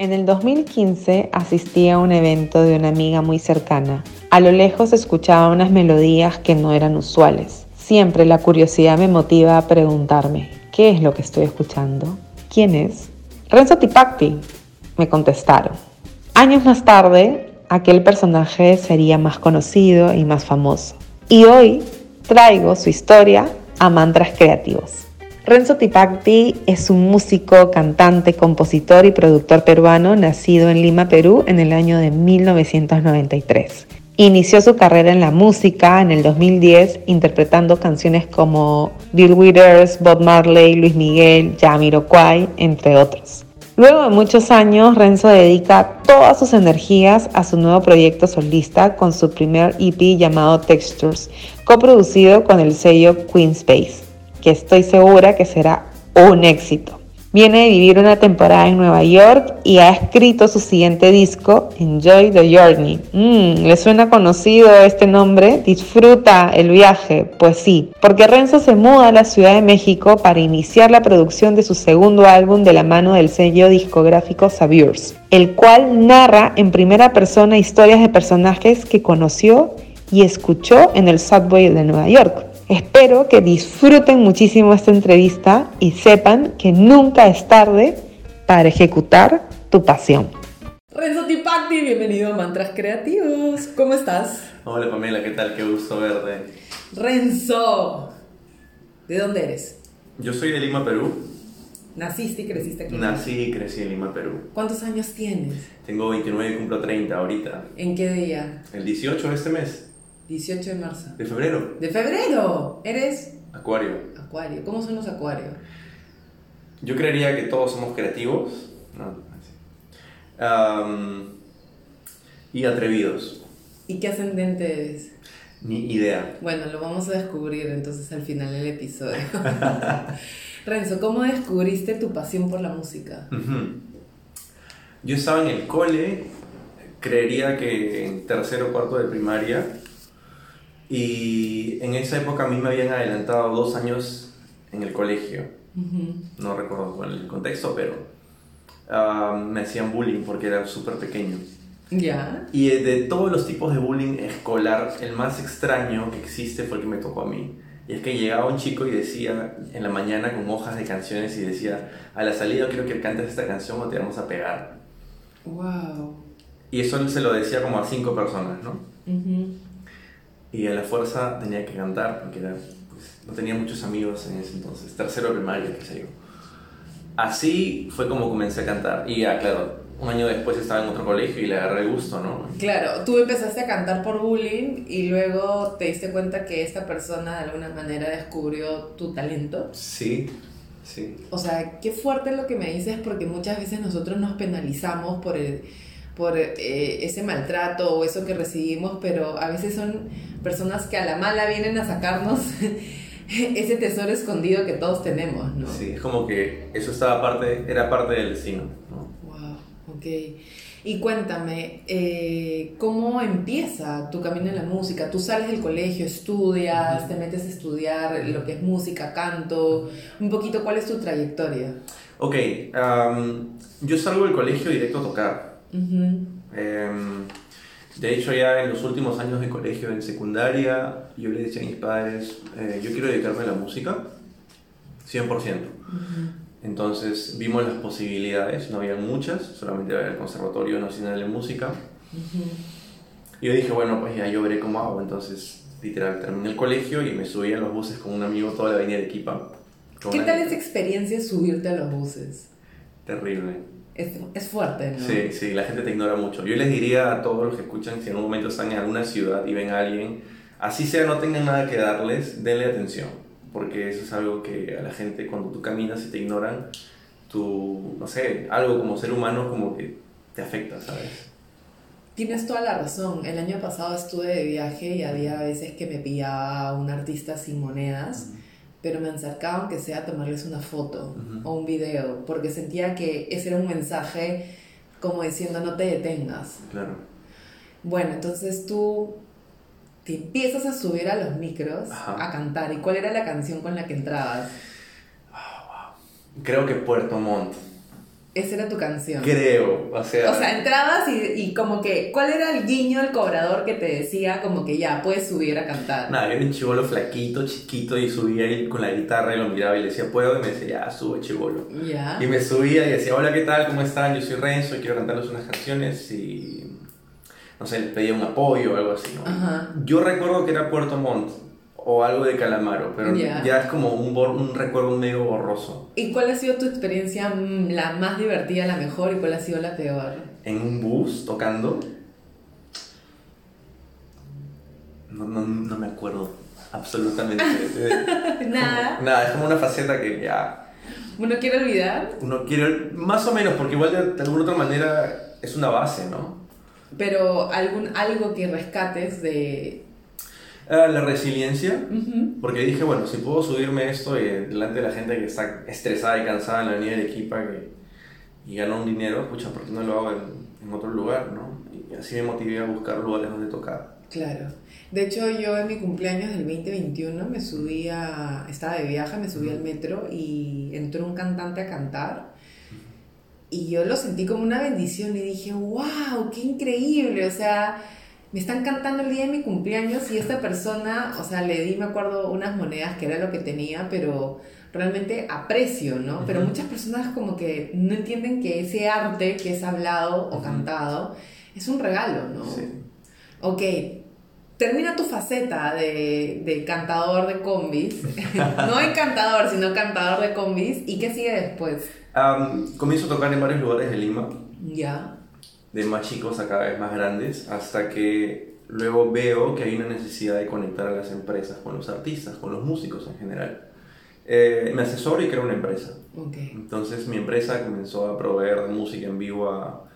En el 2015 asistí a un evento de una amiga muy cercana. A lo lejos escuchaba unas melodías que no eran usuales. Siempre la curiosidad me motiva a preguntarme, ¿qué es lo que estoy escuchando? ¿Quién es? Renzo Tipacti, me contestaron. Años más tarde, aquel personaje sería más conocido y más famoso. Y hoy traigo su historia a mantras creativos. Renzo Tipacti es un músico, cantante, compositor y productor peruano nacido en Lima, Perú en el año de 1993. Inició su carrera en la música en el 2010 interpretando canciones como Bill Withers, Bob Marley, Luis Miguel, Jamiroquai, entre otros. Luego de muchos años, Renzo dedica todas sus energías a su nuevo proyecto solista con su primer EP llamado Textures, coproducido con el sello Queen Space que estoy segura que será un éxito. Viene de vivir una temporada en Nueva York y ha escrito su siguiente disco, Enjoy the Journey. Mm, ¿Le suena conocido este nombre? Disfruta el viaje. Pues sí, porque Renzo se muda a la Ciudad de México para iniciar la producción de su segundo álbum de la mano del sello discográfico Saviors, el cual narra en primera persona historias de personajes que conoció y escuchó en el subway de Nueva York. Espero que disfruten muchísimo esta entrevista y sepan que nunca es tarde para ejecutar tu pasión. Renzo Tipacti, bienvenido a Mantras Creativos. ¿Cómo estás? Hola Pamela, ¿qué tal? Qué gusto verte. Renzo, ¿de dónde eres? Yo soy de Lima, Perú. ¿Naciste y creciste aquí? Nací y crecí en Lima, Perú. ¿Cuántos años tienes? Tengo 29 y cumplo 30 ahorita. ¿En qué día? El 18 de este mes. 18 de marzo. De febrero. ¿De febrero? ¿Eres? Acuario. Acuario. ¿Cómo son los acuarios? Yo creería que todos somos creativos. y atrevidos. ¿Y qué ascendente eres? Ni idea. Bueno, lo vamos a descubrir entonces al final del episodio. Renzo, ¿cómo descubriste tu pasión por la música? Yo estaba en el cole, creería que en tercero o cuarto de primaria, y en esa época a mí me habían adelantado dos años en el colegio. No recuerdo el contexto, pero ah, me hacían bullying porque era súper pequeño. Ya. Y de todos los tipos de bullying escolar, el más extraño que existe fue el que me tocó a mí. Y es que llegaba un chico y decía en la mañana con hojas de canciones y decía, a la salida quiero que cantes esta canción o te vamos a pegar. Wow. Y eso se lo decía como a cinco personas, ¿no? Y a la fuerza tenía que cantar porque era, pues, no tenía muchos amigos en ese entonces, tercero de primaria, qué sé yo. Así fue como comencé a cantar. Y ya, claro, un año después estaba en otro colegio y le agarré gusto, ¿no? Claro, tú empezaste a cantar por bullying y luego te diste cuenta que esta persona de alguna manera descubrió tu talento. Sí, sí. O sea, qué fuerte lo que me dices porque muchas veces nosotros nos penalizamos por el por eh, ese maltrato o eso que recibimos, pero a veces son personas que a la mala vienen a sacarnos ese tesoro escondido que todos tenemos, ¿no? Sí, es como que eso estaba parte, era parte del destino, ¿no? Wow, ok. Y cuéntame, eh, ¿cómo empieza tu camino en la música? Tú sales del colegio, estudias, te metes a estudiar lo que es música, canto, un poquito cuál es tu trayectoria. Ok, yo salgo del colegio directo a tocar. Em, de hecho, ya en los últimos años de colegio, en secundaria, yo le decía a mis padres, eh, yo quiero dedicarme a la música, 100%. Entonces vimos las posibilidades, no había muchas, solamente había el Conservatorio Nacional de Música. Y yo dije, bueno, pues ya yo veré cómo hago. Entonces, literal, terminé el colegio y me subí a los buses con un amigo toda la avenida de Equipa. ¿Qué tal esa experiencia subirte a los buses? Terrible es, fuerte, ¿no? Sí, sí, la gente te ignora mucho. Yo les diría a todos los que escuchan, si en un momento están en alguna ciudad y ven a alguien, así sea, no tengan nada que darles, denle atención, porque eso es algo que a la gente, cuando tú caminas y te ignoran, tú, no sé, algo como ser humano como que te afecta, ¿sabes? Tienes toda la razón. El año pasado estuve de viaje y había veces que me pillaba un artista sin monedas pero me acercaba aunque sea a tomarles una foto o un video, porque sentía que ese era un mensaje como diciendo no te detengas. Claro. Bueno, entonces tú te empiezas a subir a los micros a cantar. ¿Y cuál era la canción con la que entrabas? Creo que Puerto Montt. Esa era tu canción. Creo, o sea... O sea, entrabas y, y, como que, ¿cuál era el guiño, el cobrador que te decía como que ya, puedes subir a cantar? Nada, yo era un chivolo flaquito, chiquito, y subía ahí con la guitarra y lo miraba y le decía, ¿puedo? Y me decía, ya, sube, chivolo. Ya. Y me subía y decía, hola, ¿qué tal? ¿Cómo están? Yo soy Renzo y quiero cantarles unas canciones y... No sé, les pedía un apoyo o algo así, ¿no? Ajá. Yo recuerdo que era Puerto Montt o algo de Calamaro, pero Ya. ya es como un, un recuerdo medio borroso. ¿Y cuál ha sido tu experiencia mm, la más divertida, la mejor, y cuál ha sido la peor? En un bus tocando. No, no, no me acuerdo absolutamente. Nada. Nada, es como una faceta que ya ¿Uno quiere olvidar? uno quiere, más o menos, porque igual de, de alguna otra manera es una base, ¿no? Pero algún, algo que rescates de... La resiliencia, porque dije, bueno, si puedo subirme esto y delante de la gente que está estresada y cansada en la avenida de Arequipa que, y gana un dinero, pucha, ¿por qué no lo hago en, en otro lugar, no? Y así me motivé a buscar lugares donde tocar. Claro. De hecho, yo en mi cumpleaños del 2021 me subí a... Estaba de viaje, me subí al metro y entró un cantante a cantar. Y yo lo sentí como una bendición y dije, wow, qué increíble. O sea, me están cantando el día de mi cumpleaños y esta persona, o sea, le di, me acuerdo, unas monedas que era lo que tenía, pero realmente aprecio, ¿no? Pero muchas personas como que no entienden que ese arte que es hablado o cantado es un regalo, ¿no? Sí. Ok, termina tu faceta de, de cantador de combis. no de cantador, sino cantador de combis. ¿Y qué sigue después? Am, comienzo a tocar en varios lugares de Lima, Ya. De más chicos a cada vez más grandes, hasta que luego veo que hay una necesidad de conectar a las empresas con los artistas, con los músicos en general. Eh, me asesoro y creo una empresa. Ok. Entonces mi empresa comenzó a proveer música en vivo a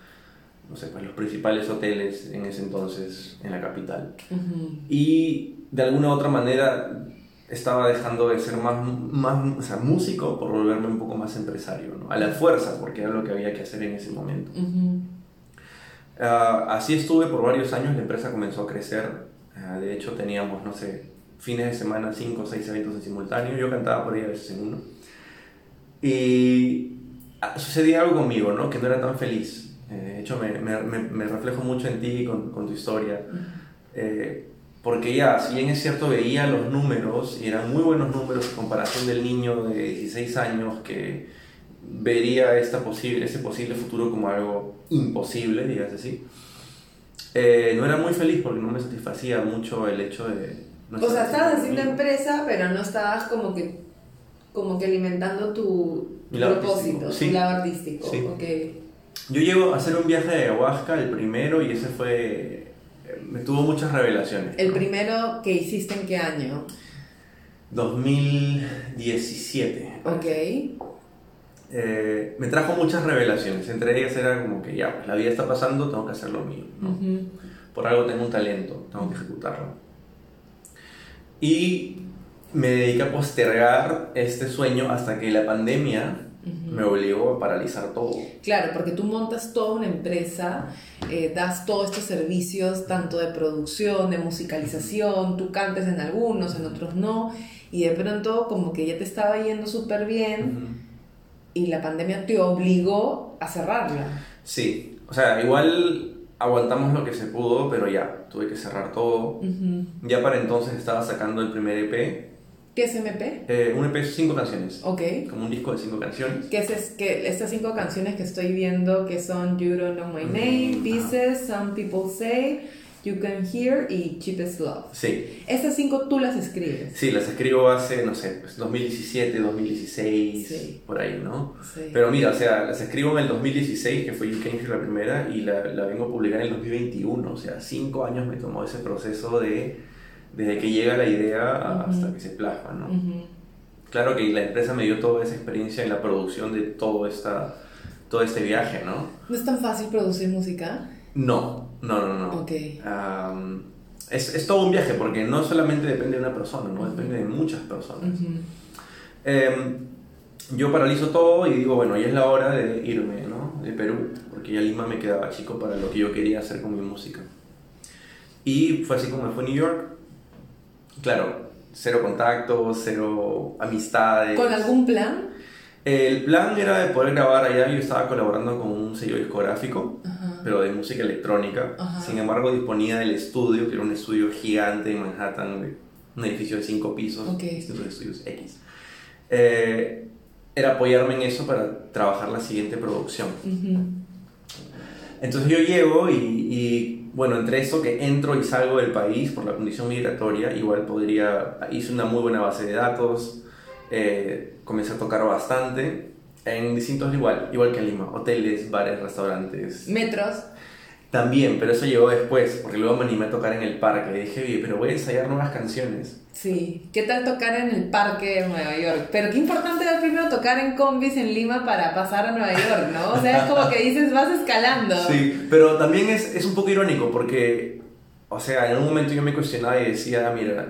no sé, pues, los principales hoteles en ese entonces en la capital. Ujú. Y de alguna u otra manera estaba dejando de ser más, más o sea, músico por volverme un poco más empresario, ¿no? a la fuerza, porque era lo que había que hacer en ese momento. Ujú. Ah, así estuve por varios años, la empresa comenzó a crecer, Ah, de hecho teníamos, no sé, fines de semana, 5 o 6 eventos en simultáneo, yo cantaba por ahí a veces en uno. Y ah, sucedía algo conmigo, ¿no? Que no era tan feliz. Eh, de hecho, me, me, me, me reflejo mucho en ti con, con tu historia. Eh, porque ya, si bien es cierto, veía los números y eran muy buenos números en comparación del niño de 16 años que vería esta posible, este posible futuro como algo imposible, digas así. Eh, no era muy feliz porque no me satisfacía mucho el hecho de... no O sea, estabas haciendo empresa, pero no estabas como que, como que alimentando tu lado propósito, artístico, sí. tu lado artístico. Sí. Ok. Yo llego a hacer un viaje de ayahuasca, el primero, y ese fue... Me tuvo muchas revelaciones. El ¿no? primero que hiciste en qué año? 2017. Ok. Eh, me trajo muchas revelaciones. Entre ellas era como que ya, pues la vida está pasando, tengo que hacer lo mío. ¿no? Ujú. Por algo tengo un talento, tengo que ejecutarlo. Y me dediqué a postergar este sueño hasta que la pandemia Ujú. me obligó a paralizar todo. Claro, porque tú montas toda una empresa, eh, das todos estos servicios, tanto de producción, de musicalización, tú cantes en algunos, en otros no, y de pronto como que ya te estaba yendo súper bien y la pandemia te obligó a cerrarla. Sí, o sea, igual aguantamos lo que se pudo, pero ya, tuve que cerrar todo. Ujú. Ya para entonces estaba sacando el primer EP, ¿Qué es MP? eh, un EP cinco canciones, Ok. como un disco de cinco canciones. Que, es, es- que estas cinco canciones que estoy viendo que son You Don't Know My Mm, Name, ajá. Pieces, Some People Say, You Can Hear y Cheapest Love. Sí, Estas cinco tú las escribes. sí, las escribo hace, no sé, pues 2017, 2016, Sí. por ahí, ¿no? Sí. Pero mira, o sea, las escribo en el 2016, que fue You Came Here la primera, y la, la vengo a publicar en el 2021. O sea, cinco años me tomó ese proceso de desde que llega la idea hasta Ujú. que se plasma, ¿no? Ujú. Claro que la empresa me dio toda esa experiencia en la producción de todo, esta, todo este viaje, ¿no? ¿No es tan fácil producir música? No, no, no, no. Ok. Am, es, es todo un viaje porque no solamente depende de una persona, ¿no? Depende de muchas personas. Em, yo paralizo todo y digo, bueno, ya es la hora de irme, ¿no? De Perú, porque ya Lima me quedaba chico para lo que yo quería hacer con mi música. Y fue así como me fue a New York. Claro, cero contactos, cero amistades. ¿Con algún plan? El plan era de poder grabar allá, yo estaba colaborando con un sello discográfico, pero de música electrónica. Sin embargo, disponía del estudio, que era un estudio gigante en Manhattan, un edificio de cinco pisos, okay. de estudios X. Eh, era apoyarme en eso para trabajar la siguiente producción. Entonces yo llego y, y, bueno, entre eso que entro y salgo del país por la condición migratoria, igual podría, hice una muy buena base de datos, eh, comencé a tocar bastante en distintos igual, igual que en Lima, hoteles, bares, restaurantes. Metros. También, pero eso llegó después, porque luego me animé a tocar en el parque. Dije, oye, pero voy a ensayar nuevas canciones. Sí, ¿qué tal tocar en el parque de Nueva York? Pero qué importante era primero tocar en combis en Lima para pasar a Nueva York, ¿no? O sea, es como que dices, vas escalando. Sí, pero también es, es un poco irónico porque, o sea, en un momento yo me cuestionaba y decía, mira,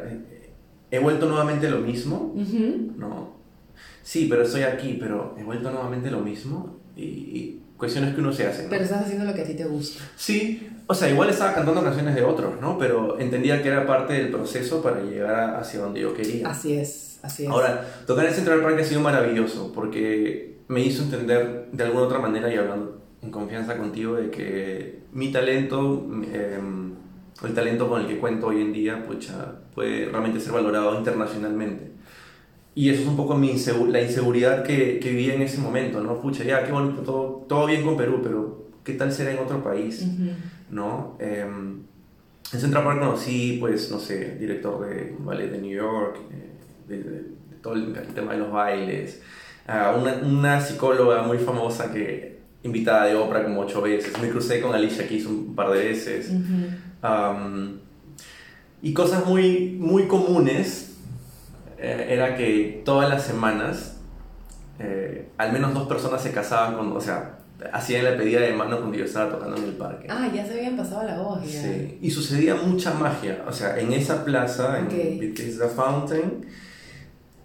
he vuelto nuevamente lo mismo, ¿no? Sí, pero estoy aquí, pero he vuelto nuevamente lo mismo y cuestiones que uno se hace. Pero estás haciendo lo que a ti te gusta. Sí, o sea, igual estaba cantando canciones de otros, ¿no? Pero entendía que era parte del proceso para llegar hacia donde yo quería. Así es, así es. Ahora, tocar en Central Park ha sido maravilloso porque me hizo entender de alguna otra manera y hablando en confianza contigo de que mi talento, eh, el talento con el que cuento hoy en día, pucha, puede realmente ser valorado internacionalmente. Y eso es un poco mi la inseguridad que, que viví en ese momento, ¿no? Pucha, ya, qué bonito, todo, todo bien con Perú, pero ¿qué tal será en otro país? ¿No? Em, en Central Park conocí, pues, no sé, director de ballet de New York, eh, de, todo el, tema de los bailes, una, una, psicóloga muy famosa que invitada de Oprah como ocho veces, me crucé con Alicia Keys un par de veces, y cosas muy, muy comunes eh, era que todas las semanas eh, al menos dos personas se casaban con, o sea, hacían la pedida de mano cuando yo estaba tocando en el parque. Ah, ya se habían pasado la voz. Sí, y sucedía mucha magia, o sea, en esa plaza, en Bethesda Fountain,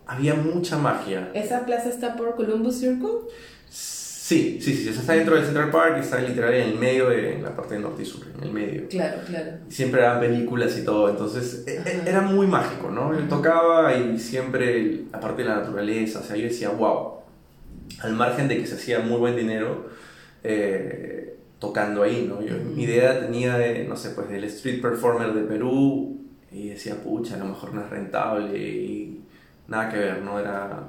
había mucha magia. ¿Esa plaza está por Columbus Circle? Sí, sí, sí, está dentro del Central Park y está literal en el medio de la parte de norte y sur, en el medio. Claro, claro. Siempre eran películas y todo, entonces e, e, era muy mágico, ¿no? Yo tocaba y siempre, aparte de la naturaleza, o sea, yo decía, wow, al margen de que se hacía muy buen dinero eh, tocando ahí, ¿no? Yo, Mi idea tenía de, no sé, pues del street performer de Perú y decía, pucha, a lo mejor no es rentable y nada que ver, ¿no? Era,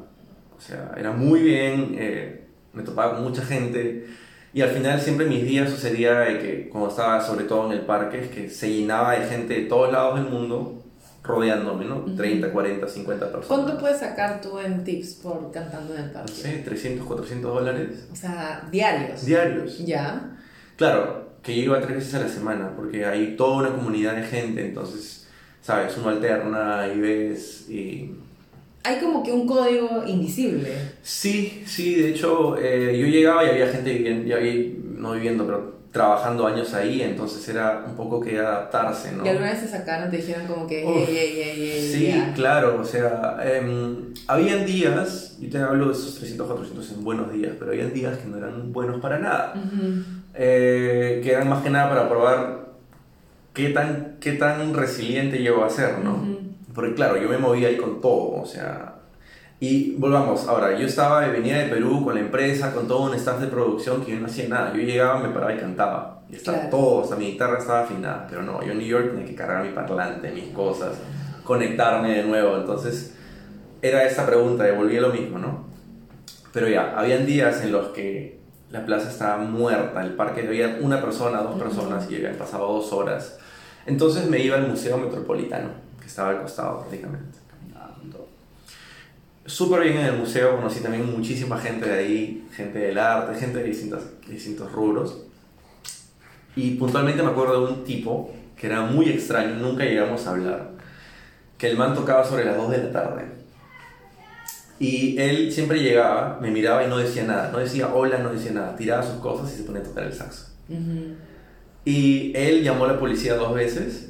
o sea, era muy bien. Eh, me topaba con mucha gente y al final siempre mis días sucedía que cuando estaba sobre todo en el parque es que se llenaba de gente de todos lados del mundo rodeándome, ¿no? 30, 40, 50 personas. ¿Cuánto puedes sacar tú en tips por cantando en el parque? No sé, 300, 400 dólares. O sea, diarios. Diarios. Ya. Claro, que yo iba tres veces a la semana porque hay toda una comunidad de gente, entonces, ¿sabes? Uno alterna y ves y hay como que un código invisible. Sí, sí, de hecho eh, yo llegaba y había gente viviendo, no viviendo, pero trabajando años ahí, entonces era un poco que adaptarse, ¿no? Y alguna vez se sacaron, te dijeron como que, Sí, claro, o sea, eh, habían días, yo te hablo de esos 300, 400 en buenos días, pero habían días que no eran buenos para nada, eh, que eran más que nada para probar qué tan, qué tan resiliente llego a ser, ¿no? Porque claro, yo me movía ahí con todo, o sea... Y volvamos, ahora, yo estaba, venía de Perú con la empresa, con todo un staff de producción que yo no hacía nada. Yo llegaba, me paraba y cantaba. Y estaba todo, o sea, mi guitarra estaba afinada. Pero no, yo en New York tenía que cargar mi parlante, mis cosas, conectarme de nuevo. Entonces, era esa pregunta, devolví lo mismo, ¿no? Pero ya, habían días en los que la plaza estaba muerta, el parque había una persona, dos personas y habían pasado dos horas. Entonces me iba al Museo Metropolitano estaba al costado prácticamente, caminando. Súper bien en el museo, conocí también muchísima gente de ahí, gente del arte, gente de distintos, distintos rubros. Y puntualmente me acuerdo de un tipo que era muy extraño, nunca llegamos a hablar, que el man tocaba sobre las 2 de la tarde. Y él siempre llegaba, me miraba y no decía nada, no decía hola, no decía nada, tiraba sus cosas y se ponía a tocar el saxo. Y él llamó a la policía dos veces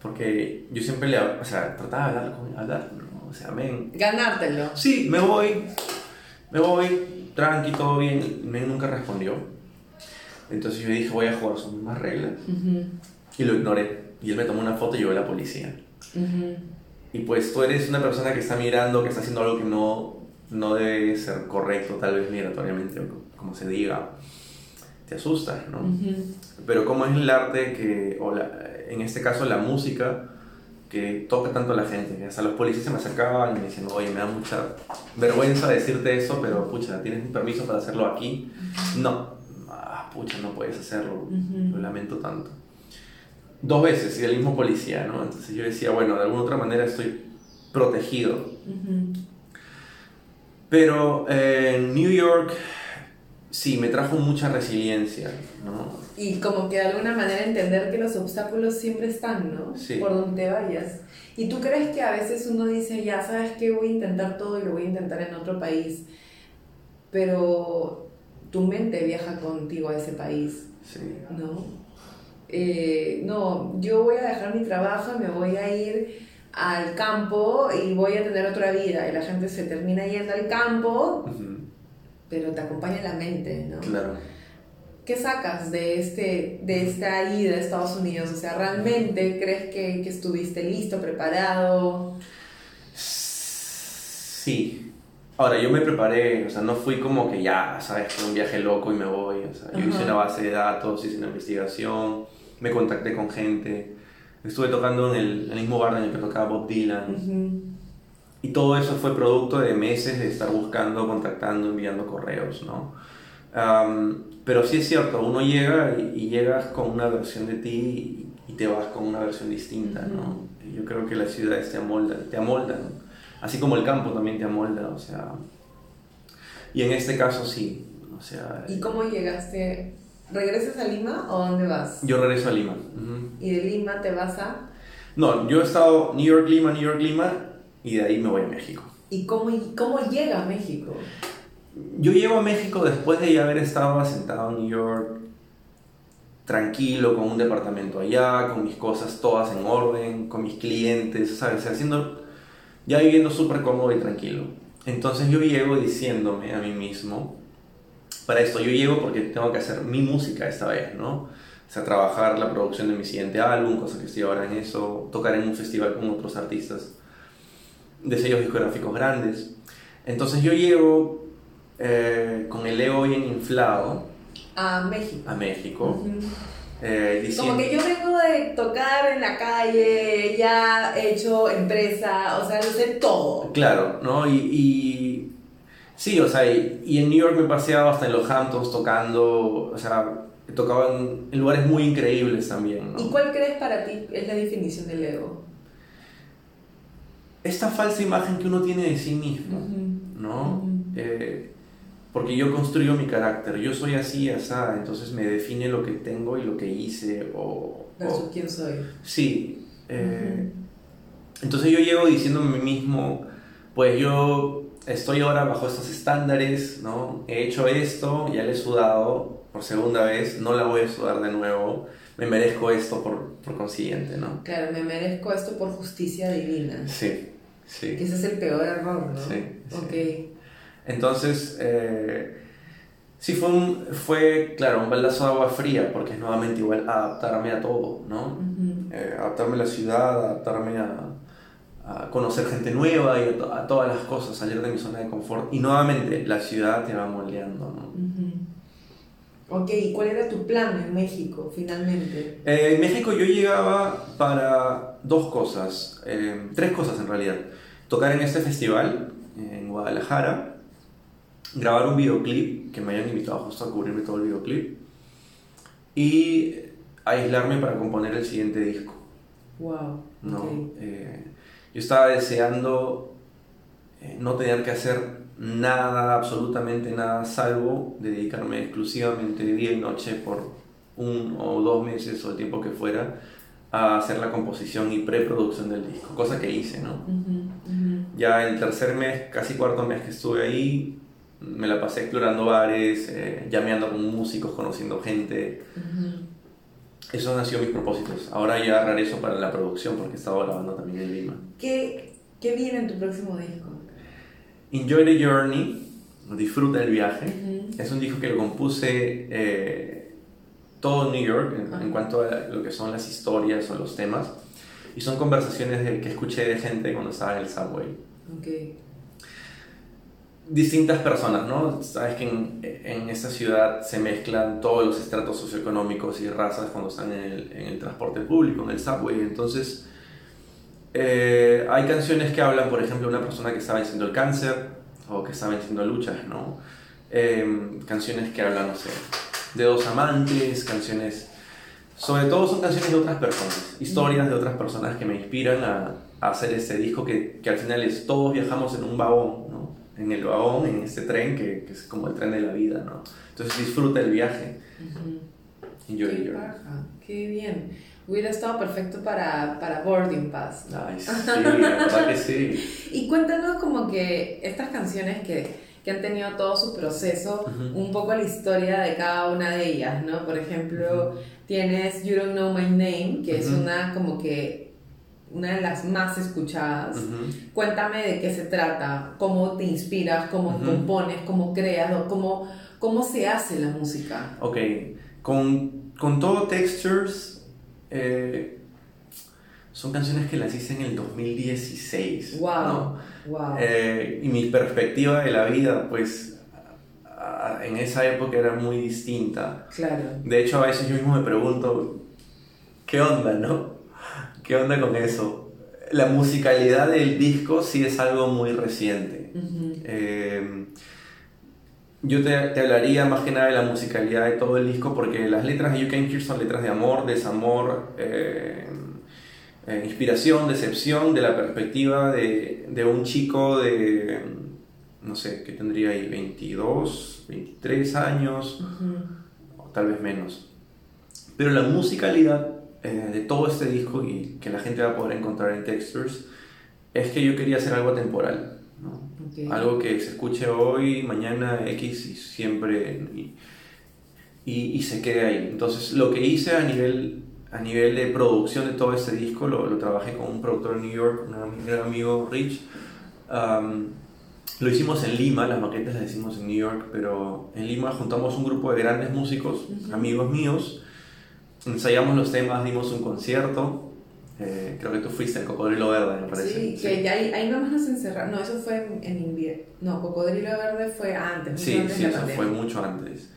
porque yo siempre le, o sea, trataba de hablar con hablar, o sea, men. Ganártelo. Sí, me voy, me voy, tranqui, todo bien. Men nunca respondió. Entonces yo dije, voy a jugar sus mismas reglas. Y lo ignoré. Y él me tomó una foto y yo a la policía. Y pues tú eres una persona que está mirando, que está haciendo algo que no, no debe ser correcto tal vez migratoriamente, como se diga, te asusta, ¿no? Pero como es el arte que, o en este caso la música, que toca tanto a la gente. O sea, los policías se me acercaban y me decían, oye, me da mucha vergüenza decirte eso, pero pucha, ¿tienes un permiso para hacerlo aquí? No, ah, pucha, no puedes hacerlo, lo lamento tanto. Dos veces, y el mismo policía, ¿no? Entonces yo decía, bueno, de alguna otra manera estoy protegido. Pero eh, en New York sí, me trajo mucha resiliencia, ¿no? Y como que de alguna manera entender que los obstáculos siempre están, ¿no? Sí. Por donde vayas. Y tú crees que a veces uno dice, ya sabes que voy a intentar todo y lo voy a intentar en otro país, pero tu mente viaja contigo a ese país, sí. ¿no? Eh, no, yo voy a dejar mi trabajo, me voy a ir al campo y voy a tener otra vida. Y la gente se termina yendo al campo, pero te acompaña la mente, ¿no? Claro. ¿Qué sacas de, este, de esta ida a Estados Unidos? O sea, ¿realmente crees que, que estuviste listo, preparado? Sí. Ahora, yo me preparé, o sea, no fui como que ya, ¿sabes? Fue un viaje loco y me voy. O sea, yo hice una base de datos, hice una investigación, me contacté con gente. Estuve tocando en el, mismo bar en el que tocaba Bob Dylan. Y todo eso fue producto de meses de estar buscando, contactando, enviando correos, ¿no? pero sí es cierto, uno llega y, llegas con una versión de ti y, te vas con una versión distinta, ¿no? Yo creo que las ciudades te amoldan, te amoldan, así como el campo también te amolda, o sea... Y en este caso sí, o sea... ¿Y cómo llegaste? ¿Regresas a Lima o dónde vas? Yo regreso a Lima. ¿Y de Lima te vas a...? No, yo he estado New York, Lima, New York, Lima, y de ahí me voy a México. ¿Y cómo, cómo llega a México? Yo llego a México después de ya haber estado asentado en New York, tranquilo, con un departamento allá, con mis cosas todas en orden, con mis clientes, ¿sabes? Haciendo, ya viviendo súper cómodo y tranquilo. Entonces yo llego diciéndome a mí mismo, para esto yo llego porque tengo que hacer mi música esta vez, ¿no? O sea, trabajar la producción de mi siguiente álbum, cosa que estoy ahora en eso, tocar en un festival con otros artistas de sellos discográficos grandes. Entonces yo llego eh, con el ego bien inflado. A México. A México. Eh, Como que yo vengo de tocar en la calle, ya he hecho empresa, o sea, lo sé todo. Claro, ¿no? Y, y sí, o sea, y, en New York me paseaba hasta en los Hamptons tocando, o sea, tocaba en, en lugares muy increíbles también. ¿no? ¿Y cuál crees para ti es la definición del ego? Esta falsa imagen que uno tiene de sí mismo, ¿no? Eh, porque yo construyo mi carácter, yo soy así, así, entonces me define lo que tengo y lo que hice o... quién soy. Sí. Eh, entonces yo llego diciéndome a mí mismo, pues yo estoy ahora bajo estos estándares, ¿no? He hecho esto, ya le he sudado por segunda vez, no la voy a sudar de nuevo, me merezco esto por, por consiguiente, ¿no? Claro, me merezco esto por justicia divina. Sí. Sí. ese es el peor error, ¿no? Sí. Ok. Entonces, eh, sí fue, un, fue, claro, un baldazo de agua fría, porque es nuevamente igual adaptarme a todo, ¿no? Eh, adaptarme a la ciudad, adaptarme a, a conocer gente nueva y a, todas las cosas, salir de mi zona de confort. Y nuevamente, la ciudad te va moldeando, ¿no? Ok, ¿y cuál era tu plan en México finalmente? Eh, en México yo llegaba para dos cosas, tres cosas en realidad tocar en este festival en Guadalajara, grabar un videoclip, que me hayan invitado justo a cubrirme todo el videoclip, y aislarme para componer el siguiente disco. Wow. ¿no? Eh, yo estaba deseando eh, no tener que hacer nada, absolutamente nada, salvo dedicarme exclusivamente día y noche por un o dos meses o el tiempo que fuera a hacer la composición y preproducción del disco, cosa que hice, ¿no? Ya el tercer mes, casi cuarto mes que estuve ahí, me la pasé explorando bares, eh, llameando con músicos, conociendo gente. Esos han sido mis propósitos. Ahora ya regreso para la producción porque he estado grabando también en Lima. ¿Qué, qué viene en tu próximo disco? Enjoy the Journey, disfruta el viaje. Es un disco que lo compuse eh, todo New York en, cuanto a lo que son las historias o los temas. Y son conversaciones que escuché de gente cuando estaba en el subway. Okay. distintas personas, ¿no? Sabes que en, en, esta ciudad se mezclan todos los estratos socioeconómicos y razas cuando están en el, en el transporte público, en el subway. Entonces, eh, hay canciones que hablan, por ejemplo, de una persona que está venciendo el cáncer o que está venciendo luchas, ¿no? Eh, canciones que hablan, no sé, de dos amantes, canciones... Sobre todo son canciones de otras personas, historias de otras personas que me inspiran a, a hacer este disco que, que, al final es todos viajamos en un vagón, ¿no? En el vagón, en este tren que, que es como el tren de la vida, ¿no? Entonces disfruta el viaje. Uh -huh. Qué baja, qué bien. Hubiera estado perfecto para, para Boarding Pass. Ay, sí, la verdad que sí. y cuéntanos como que estas canciones que que han tenido todo su proceso, un poco la historia de cada una de ellas, ¿no? Por ejemplo, tienes You Don't Know My Name, que es una como que una de las más escuchadas. Cuéntame de qué se trata, cómo te inspiras, cómo compones, cómo creas, cómo, cómo se hace la música. Ok, con, con todo Textures, eh, son canciones que las hice en el 2016. Wow. wow. Eh, y mi perspectiva de la vida, pues, en esa época era muy distinta. Claro. De hecho, a veces yo mismo me pregunto, ¿qué onda, no? ¿Qué onda con eso? La musicalidad del disco sí es algo muy reciente. eh, yo te, te, hablaría más que nada de la musicalidad de todo el disco porque las letras de You Can Hear son letras de amor, desamor, eh, eh, inspiración, decepción de la perspectiva de, de, un chico de, no sé, que tendría ahí 22, 23 años, uh -huh. o tal vez menos. Pero la musicalidad eh, de todo este disco y que la gente va a poder encontrar en Textures es que yo quería hacer algo temporal, ¿no? Okay. algo que se escuche hoy, mañana X y siempre y, y, y se quede ahí. Entonces lo que hice a nivel a nivel de producción de todo este disco lo, lo trabajé con un productor en New York, un gran amigo Rich. Um, lo hicimos en Lima, las maquetas las hicimos en New York, pero en Lima juntamos un grupo de grandes músicos, uh -huh. amigos míos, ensayamos los temas, dimos un concierto. Eh, creo que tú fuiste el Cocodrilo Verde, me parece. Sí, que sí. ahí, ahí nomás nos encerraron. No, eso fue en, en invierno. No, Cocodrilo Verde fue antes. Sí, antes sí, eso fue mucho antes.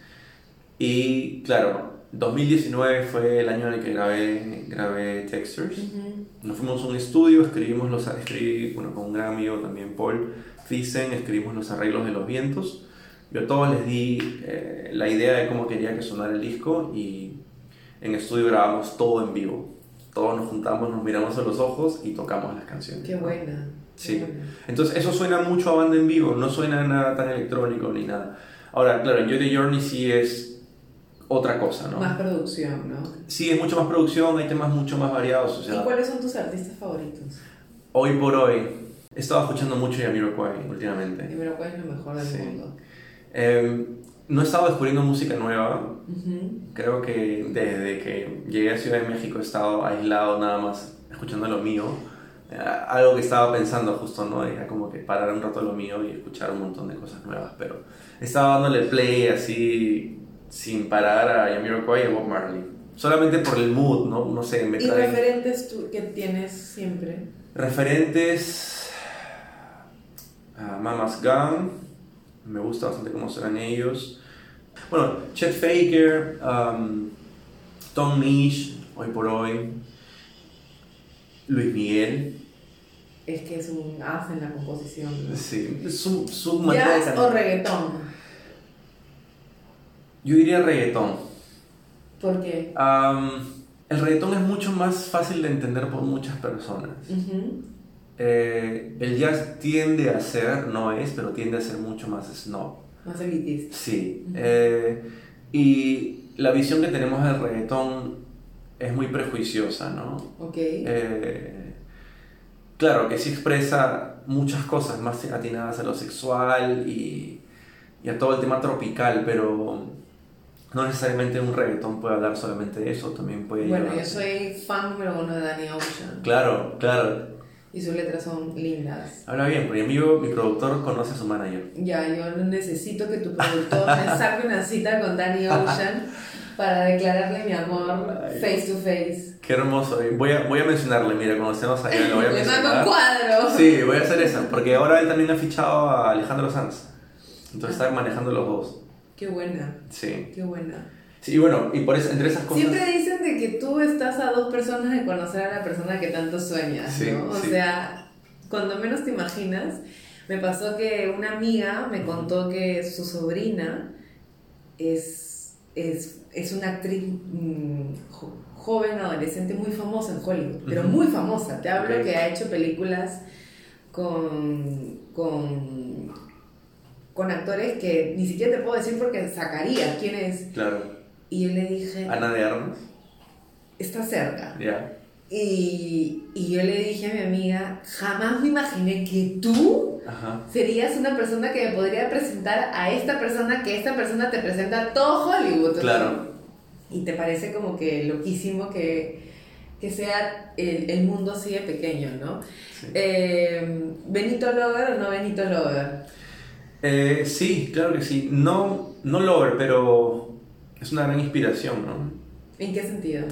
Y claro, 2019 fue el año en el que grabé, grabé Textures. Uh -huh. Nos fuimos a un estudio, escribimos los escribí, bueno, con un gran amigo también, Paul Thyssen, escribimos los arreglos de los vientos. Yo a todos les di eh, la idea de cómo quería que sonara el disco y en estudio grabamos todo en vivo. Todos nos juntamos, nos miramos a los ojos y tocamos las canciones. Qué buena. Sí. Qué buena. Entonces eso suena mucho a banda en vivo, no suena nada tan electrónico ni nada. Ahora, claro, Yo The Journey sí es otra cosa, ¿no? Más producción, ¿no? Sí, es mucho más producción, hay temas mucho más variados. O sea, ¿Y cuáles son tus artistas favoritos? Hoy por hoy, he estado escuchando mucho Jamiroquai últimamente. Jamiroquai es lo mejor del sí. mundo. Eh, no he estado descubriendo música nueva. Uh -huh. Creo que desde que llegué a Ciudad de México he estado aislado nada más escuchando lo mío. Eh, algo que estaba pensando justo, ¿no? Era como que parar un rato lo mío y escuchar un montón de cosas nuevas. Pero estaba dándole play así sin parar a Jamiroquai y a Bob Marley. Solamente por el mood, ¿no? No sé, me ¿Y trae... referentes tú, que tienes siempre? Referentes... Uh, Mama's Gun, me gusta bastante cómo suenan ellos. Bueno, Chet Faker, um, Tom Misch, hoy por hoy, Luis Miguel. Es que es un as en la composición. ¿no? Sí, su, su manera ¿Jazz o reggaetón? Yo diría reggaetón. ¿Por qué? Um, el reggaetón es mucho más fácil de entender por muchas personas. Uh -huh. eh, el jazz tiende a ser, no es, pero tiende a ser mucho más snob. Más elitista. Sí. Uh -huh. eh, y la visión que tenemos del reggaetón es muy prejuiciosa, ¿no? Ok. Eh, claro, que sí expresa muchas cosas más atinadas a lo sexual y, y a todo el tema tropical, pero no necesariamente un reggaetón puede hablar solamente de eso, también puede Bueno, yo soy fan número uno de Danny Ocean. Claro, claro. Y sus letras son lindas. Habla bien, porque mi mi productor, conoce a su manager. Ya, yo necesito que tu productor me saque una cita con Danny Ocean para declararle mi amor face to face. Qué hermoso. Voy a, voy a mencionarle, mira, cuando estemos allá lo voy a Le mando un cuadro. Sí, voy a hacer eso, porque ahora él también ha fichado a Alejandro Sanz. Entonces estar manejando los dos. Qué buena. Sí. Qué buena. Sí, bueno, y por eso, entre esas cosas... Siempre dicen de que tú estás a dos personas de conocer a la persona que tanto sueñas, ¿no? O sea, cuando menos te imaginas, me pasó que una amiga me contó que su sobrina es, es, es una actriz mm, joven, adolescente, muy famosa en Hollywood, pero muy famosa. Te hablo que ha hecho películas con, con, con actores que ni siquiera te puedo decir porque sacaría quién es. Claro y yo le dije... Ana de Armas. Está cerca. Ya. Y, y, yo le dije a mi amiga, jamás me imaginé que tú serías una persona que me podría presentar a esta persona, que esta persona te presenta a todo Hollywood. Claro. Y te parece como que loquísimo que, que sea el, el, mundo así de pequeño, ¿no? Eh, ¿Benito Lover o no Benito Lover? Eh, sí, claro que sí. No, no Lover, pero es una gran inspiración, ¿no? ¿En qué sentido?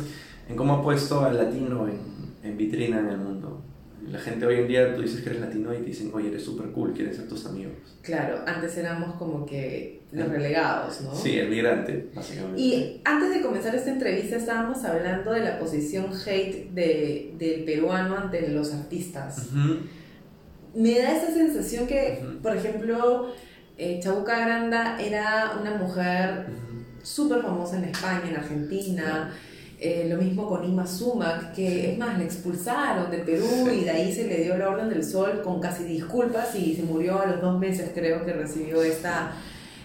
En cómo ha puesto al latino en, en vitrina en el mundo. La gente hoy en día, tú dices que eres latino y te dicen, oye, eres súper cool, quieren ser tus amigos. Claro, antes éramos como que los relegados, ¿no? Sí, el migrante, básicamente. Y antes de comenzar esta entrevista estábamos hablando de la posición hate de, del peruano ante los artistas. Me da esa sensación que, por ejemplo, eh, Chabuca Granda era una mujer súper famosa en España, en Argentina. Eh, lo mismo con Ima Sumac, que es más, la expulsaron de Perú y de ahí se le dio la Orden del Sol con casi disculpas y se murió a los dos meses, creo que recibió esta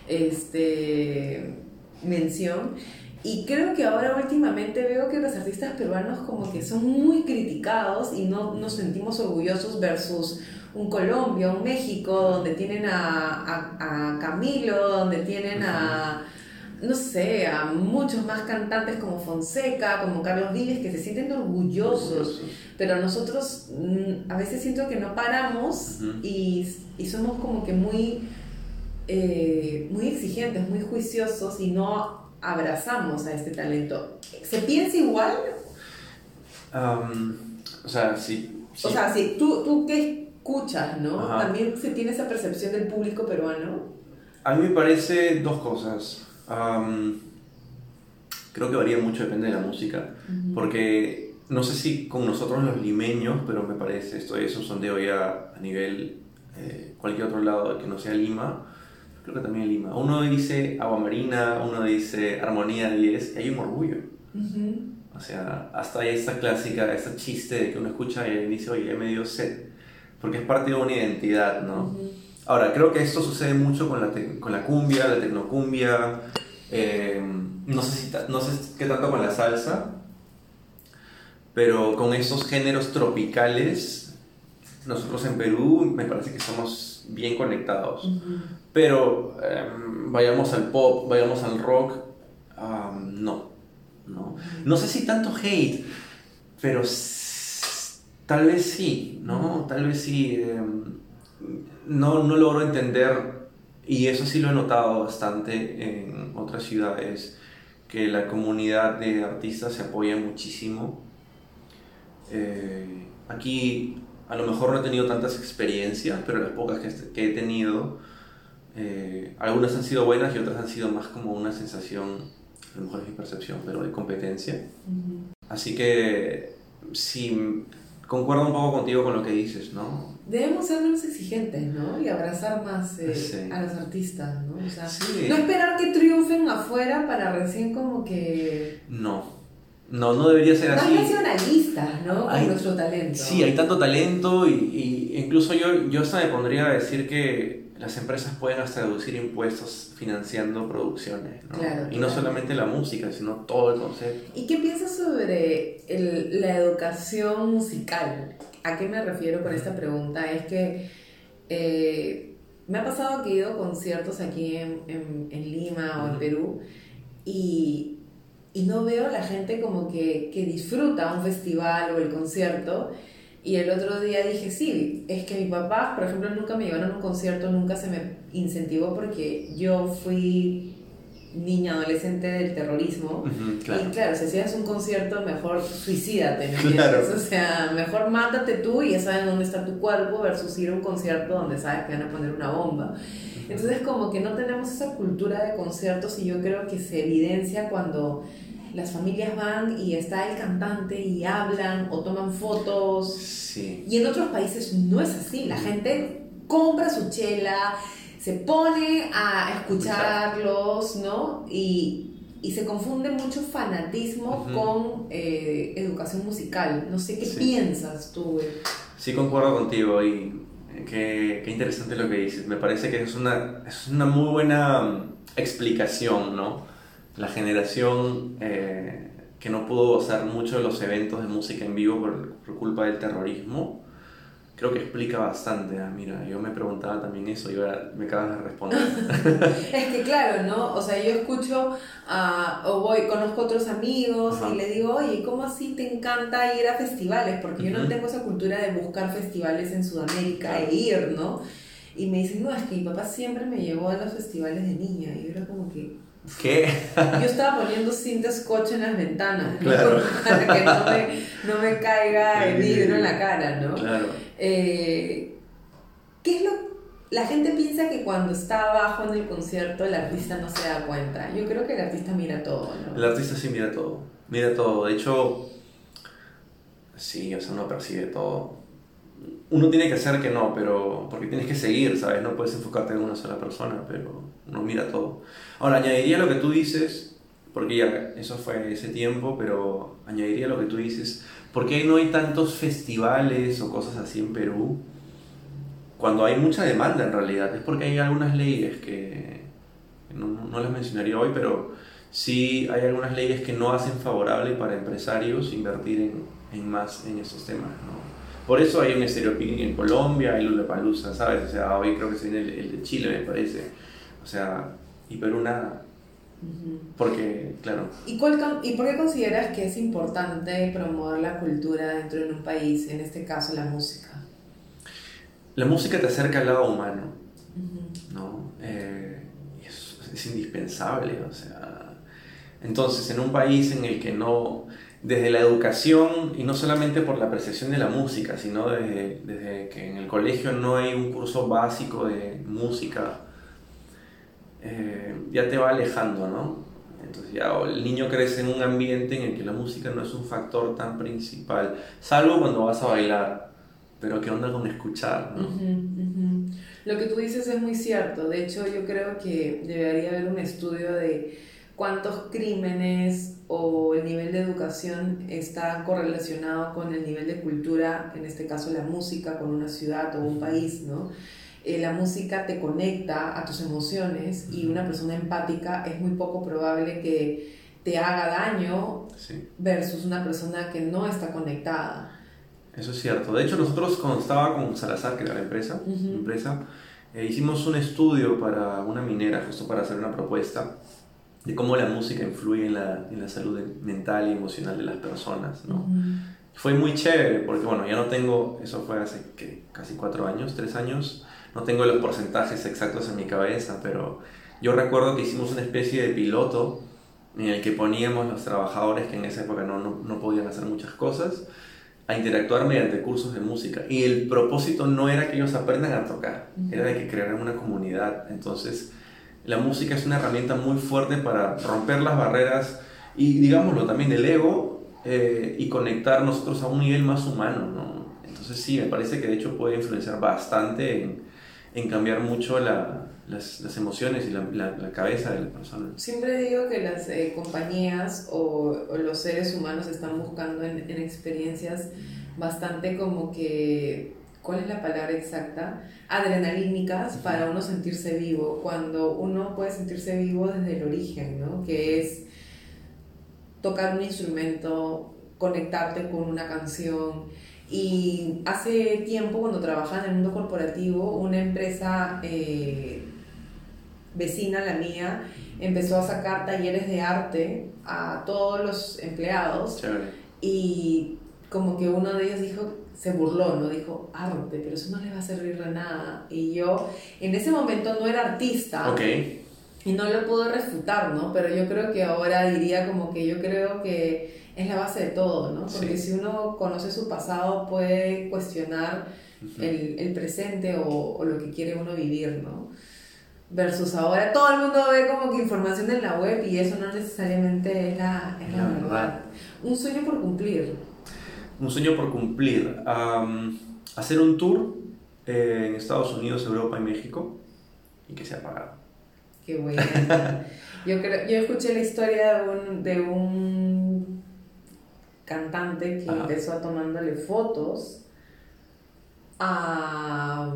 este, mención. Y creo que ahora últimamente veo que los artistas peruanos como que son muy criticados y no nos sentimos orgullosos versus un Colombia, un México, donde tienen a, a Camilo, donde tienen a no sé, a muchos más cantantes como Fonseca, como Carlos Vives, que se sienten orgullosos, pero nosotros mm, a veces siento que no paramos y, somos como que muy, eh, muy exigentes, muy juiciosos y no abrazamos a este talento. ¿Se piensa igual? o sea, sí, O sea, sí, tú, tú qué escuchas, ¿no? También se tiene esa percepción del público peruano. A mí me parece dos cosas creo que varía mucho, depende de la música, porque no sé si con nosotros los limeños, pero me parece, esto es un sondeo ya a nivel eh, cualquier otro lado que no sea Lima, creo que también Lima. Uno dice Agua Marina, uno dice Armonía 10, y hay un orgullo. O sea, hasta hay esta clásica, este chiste de que uno escucha y dice, oye, me dio sed, porque es parte de una identidad, ¿no? Ahora, creo que esto sucede mucho con la, con la cumbia, la tecnocumbia, eh, no, sé si no sé qué tanto con la salsa, pero con estos géneros tropicales, nosotros en Perú me parece que somos bien conectados. Pero em, vayamos al pop, vayamos al rock, no, no. No sé si tanto hate, pero tal vez sí, ¿no? Tal vez sí. Em, no, no logro entender, y eso sí lo he notado bastante en otras ciudades, que la comunidad de artistas se apoya muchísimo. Eh, aquí a lo mejor no he tenido tantas experiencias, pero las pocas que, he tenido, eh, algunas han sido buenas y otras han sido más como una sensación, a lo mejor es mi percepción, pero de competencia. Así que sí, concuerdo un poco contigo con lo que dices, ¿no? Debemos ser menos exigentes, ¿no? Y abrazar más eh, a los artistas, ¿no? O sea, no esperar que triunfen afuera para recién como que... No. No, no debería ser así. Nacionalistas, ¿no? Con nuestro talento. Sí, hay tanto talento y, y incluso yo, yo hasta me pondría a decir que las empresas pueden hasta reducir impuestos financiando producciones, ¿no? Claro, y no solamente la música, sino todo el concepto. ¿Y qué piensas sobre el, la educación musical? ¿A qué me refiero con esta pregunta? Es que eh, me ha pasado que he ido a conciertos aquí en, en, Lima o en Perú y, y, no veo a la gente como que, que disfruta un festival o el concierto. Y el otro día dije, sí, es que mi papá, por ejemplo, nunca me llevaron a un concierto, nunca se me incentivó porque yo fui niña adolescente del terrorismo. Y claro, si hacías un concierto, mejor suicídate, O sea, mejor mátate tú y ya saben dónde está tu cuerpo versus ir a un concierto donde sabes que van a poner una bomba. Entonces como que no tenemos esa cultura de conciertos y yo creo que se evidencia cuando las familias van y está el cantante y hablan o toman fotos. Sí. Y en otros países no es así. La gente compra su chela, se pone a escucharlos, ¿no? Y, y se confunde mucho fanatismo con eh, educación musical. No sé qué piensas tú. Sí, concuerdo contigo y qué, qué, interesante lo que dices. Me parece que es una, es una muy buena mm, explicación, ¿no? La generación eh, que no pudo gozar mucho de los eventos de música en vivo por, por culpa del terrorismo creo que explica bastante. Ah, mira, yo me preguntaba también eso y ahora me acabas de responder. es que claro, ¿no? O sea, yo escucho o voy, conozco otros amigos y le digo, oye, ¿cómo así te encanta ir a festivales? Porque yo no tengo esa cultura de buscar festivales en Sudamérica e ir, ¿no? Y me dicen, no, es que mi papá siempre me llevó a los festivales de niña. Y yo era como que, ¿Qué? Yo estaba poniendo cinta scotch en las ventanas, para que no me, no me caiga el vidrio en la cara, ¿no? Claro. Eh, ¿Qué es lo la gente piensa que cuando está abajo en el concierto el artista no se da cuenta. Yo creo que el artista mira todo, ¿no? El artista sí mira todo. Mira todo. De hecho, sí, o sea, uno percibe todo. Uno tiene que hacer que no, pero porque tienes que seguir, ¿sabes? No puedes enfocarte en una sola persona, pero uno mira todo. Ahora, añadiría lo que tú dices, porque ya eso fue ese tiempo, pero añadiría lo que tú dices, ¿por qué no hay tantos festivales o cosas así en Perú? Cuando hay mucha demanda en realidad, es porque hay algunas leyes que no, no las mencionaría hoy, pero sí hay algunas leyes que no hacen favorable para empresarios invertir en, en más en esos temas, ¿no? Por eso hay un Stereo en Colombia, hay Palusa, ¿sabes? O sea, hoy creo que se viene el de Chile, me parece. O sea, y Perú nada. Porque, claro. ¿Y, cuál, ¿Y por qué consideras que es importante promover la cultura dentro de un país, en este caso la música? La música te acerca al lado humano, ¿no? Eh, es, es, indispensable, o sea. Entonces, en un país en el que no, desde la educación, y no solamente por la apreciación de la música, sino desde, desde que en el colegio no hay un curso básico de música, eh, ya te va alejando, ¿no? Entonces ya el niño crece en un ambiente en el que la música no es un factor tan principal, salvo cuando vas a bailar, pero ¿qué onda con escuchar? ¿no? Lo que tú dices es muy cierto, de hecho yo creo que debería haber un estudio de cuántos crímenes o el nivel de educación está correlacionado con el nivel de cultura, en este caso la música, con una ciudad o un país, ¿no? Eh, la música te conecta a tus emociones y una persona empática es muy poco probable que te haga daño versus una persona que no está conectada. Eso es cierto. De hecho, nosotros cuando estaba con Salazar, que era la empresa, empresa eh, hicimos un estudio para una minera, justo para hacer una propuesta de cómo la música influye en la, en la salud mental y emocional de las personas. ¿no? Fue muy chévere, porque bueno, ya no tengo, eso fue hace casi cuatro años, tres años, no tengo los porcentajes exactos en mi cabeza, pero yo recuerdo que hicimos una especie de piloto en el que poníamos los trabajadores que en esa época no, no, podían hacer muchas cosas a interactuar mediante cursos de música. Y el propósito no era que ellos aprendan a tocar, era de que crearan una comunidad. Entonces, la música es una herramienta muy fuerte para romper las barreras y, digámoslo, también el ego eh, y conectar nosotros a un nivel más humano, ¿no? Entonces, sí, me parece que de hecho puede influenciar bastante en, cambiar mucho la, las, emociones y la, cabeza de la persona. Siempre digo que las eh, compañías o, los seres humanos están buscando en, experiencias bastante como que, ¿cuál es la palabra exacta? Adrenalínicas para uno sentirse vivo, cuando uno puede sentirse vivo desde el origen, ¿no? Que es tocar un instrumento, conectarte con una canción, y hace tiempo, cuando trabajaba en el mundo corporativo, una empresa eh, vecina, la mía, empezó a sacar talleres de arte a todos los empleados. Y como que uno de ellos dijo, se burló, ¿no? Dijo, arte, pero eso no le va a servir de nada. Y yo, en ese momento no era artista. Okay. Y no lo puedo refutar, ¿no? Pero yo creo que ahora diría como que yo creo que es la base de todo, ¿no? Porque si uno conoce su pasado puede cuestionar el, el, presente o, o, lo que quiere uno vivir, ¿no? versus ahora todo el mundo ve como que información en la web y eso no necesariamente es la, verdad. Un sueño por cumplir. Un sueño por cumplir. hacer un tour eh, en Estados Unidos, Europa y México y que se ha pagado. Qué bueno. yo, creo, yo escuché la historia de un, de un cantante que empezó tomándole fotos a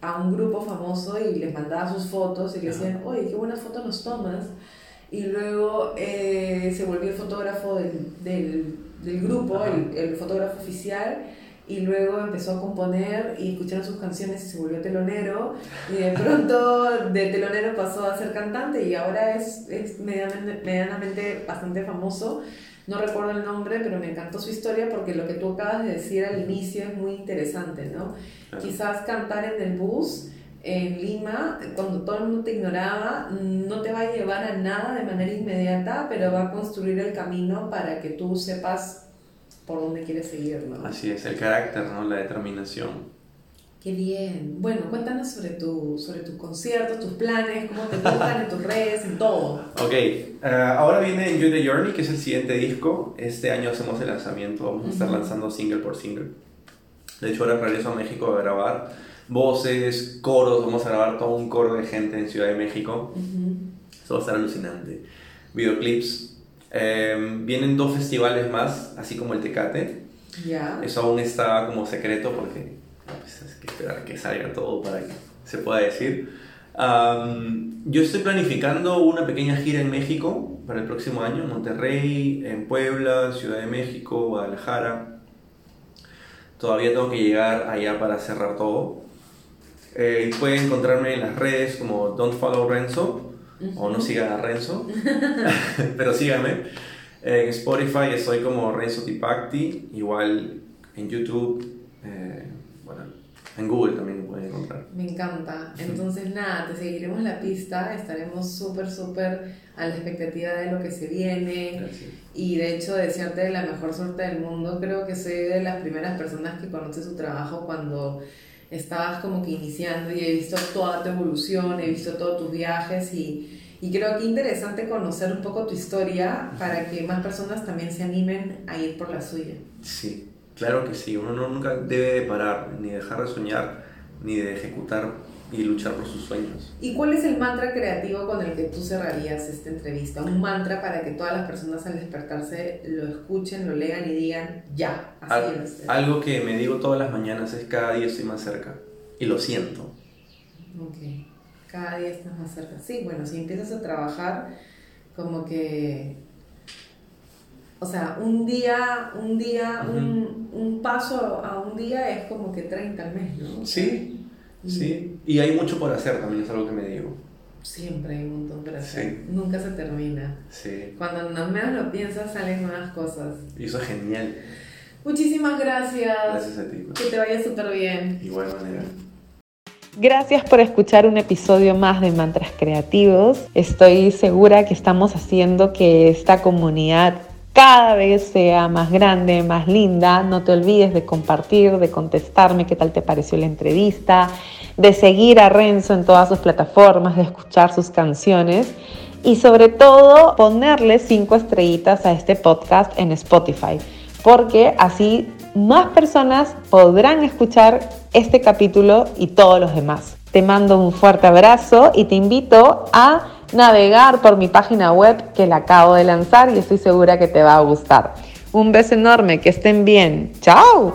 a un grupo famoso y les mandaba sus fotos y le decían, oye, qué buena foto nos tomas. Y luego eh, se volvió el fotógrafo del, del, del grupo, el, el, fotógrafo oficial, y luego empezó a componer y escucharon sus canciones y se volvió telonero. Y de pronto de telonero pasó a ser cantante y ahora es, es medianamente, medianamente bastante famoso. No recuerdo el nombre, pero me encantó su historia porque lo que tú acabas de decir al inicio es muy interesante, ¿no? Quizás cantar en el bus en Lima, cuando todo el mundo te ignoraba, no te va a llevar a nada de manera inmediata, pero va a construir el camino para que tú sepas por dónde quieres seguir, ¿no? Así es, el carácter, ¿no? La determinación. Qué bien. Bueno, cuéntanos sobre, tu, sobre tus conciertos, tus planes, cómo te buscan en tus redes, en todo. Ok, eh, ahora viene Enjoy the Journey, que es el siguiente disco. Este año hacemos el lanzamiento, vamos a estar lanzando single por single. De hecho, ahora regreso a México a grabar voces, coros, vamos a grabar todo un coro de gente en Ciudad de México. Eso va a estar alucinante. Videoclips. Em, vienen dos festivales más, así como el Tecate. Eso aún está como secreto porque pues, hay que esperar que salga todo para que se pueda decir. yo estoy planificando una pequeña gira en México para el próximo año, en Monterrey, en Puebla, Ciudad de México, Guadalajara. Todavía tengo que llegar allá para cerrar todo. Eh, pueden encontrarme en las redes como Don't Follow Renzo o no sigan a Renzo, pero síganme. En Spotify estoy como Renzo Tipacti, igual en YouTube. Eh, en Google también pueden encontrar. Me encanta. Entonces, nada, te seguiremos la pista. Estaremos súper, súper a la expectativa de lo que se viene. Y de hecho, desearte la mejor suerte del mundo. Creo que soy de las primeras personas que conoce su trabajo cuando estabas como que iniciando y he visto toda tu evolución, he visto todos tus viajes y, y creo que interesante conocer un poco tu historia para que más personas también se animen a ir por la suya. Sí, Claro que sí, uno nunca debe parar, ni dejar de soñar, ni de ejecutar y luchar por sus sueños. ¿Y cuál es el mantra creativo con el que tú cerrarías esta entrevista? Un mantra para que todas las personas al despertarse lo escuchen, lo lean y digan, ya, así es. Algo que me digo todas las mañanas es cada día estoy más cerca. Y lo siento. Ok, cada día estás más cerca. Sí, bueno, si empiezas a trabajar, como que o sea, un día, un día, un, un, paso a un día es como que 30 al mes, ¿no? Sí, sí. Y hay mucho por hacer también, es algo que me digo. Siempre hay un montón por hacer. Nunca se termina. Sí. Cuando menos lo piensas, salen nuevas cosas. Y eso es genial. Muchísimas gracias. Gracias a ti. Que te vaya súper bien. Igual manera. Gracias por escuchar un episodio más de Mantras Creativos. Estoy segura que estamos haciendo que esta comunidad cada vez sea más grande, más linda. No te olvides de compartir, de contestarme qué tal te pareció la entrevista, de seguir a Renzo en todas sus plataformas, de escuchar sus canciones y sobre todo ponerle cinco estrellitas a este podcast en Spotify, porque así más personas podrán escuchar este capítulo y todos los demás. Te mando un fuerte abrazo y te invito a navegar por mi página web que la acabo de lanzar y estoy segura que te va a gustar. Un beso enorme, que estén bien. ¡Chao!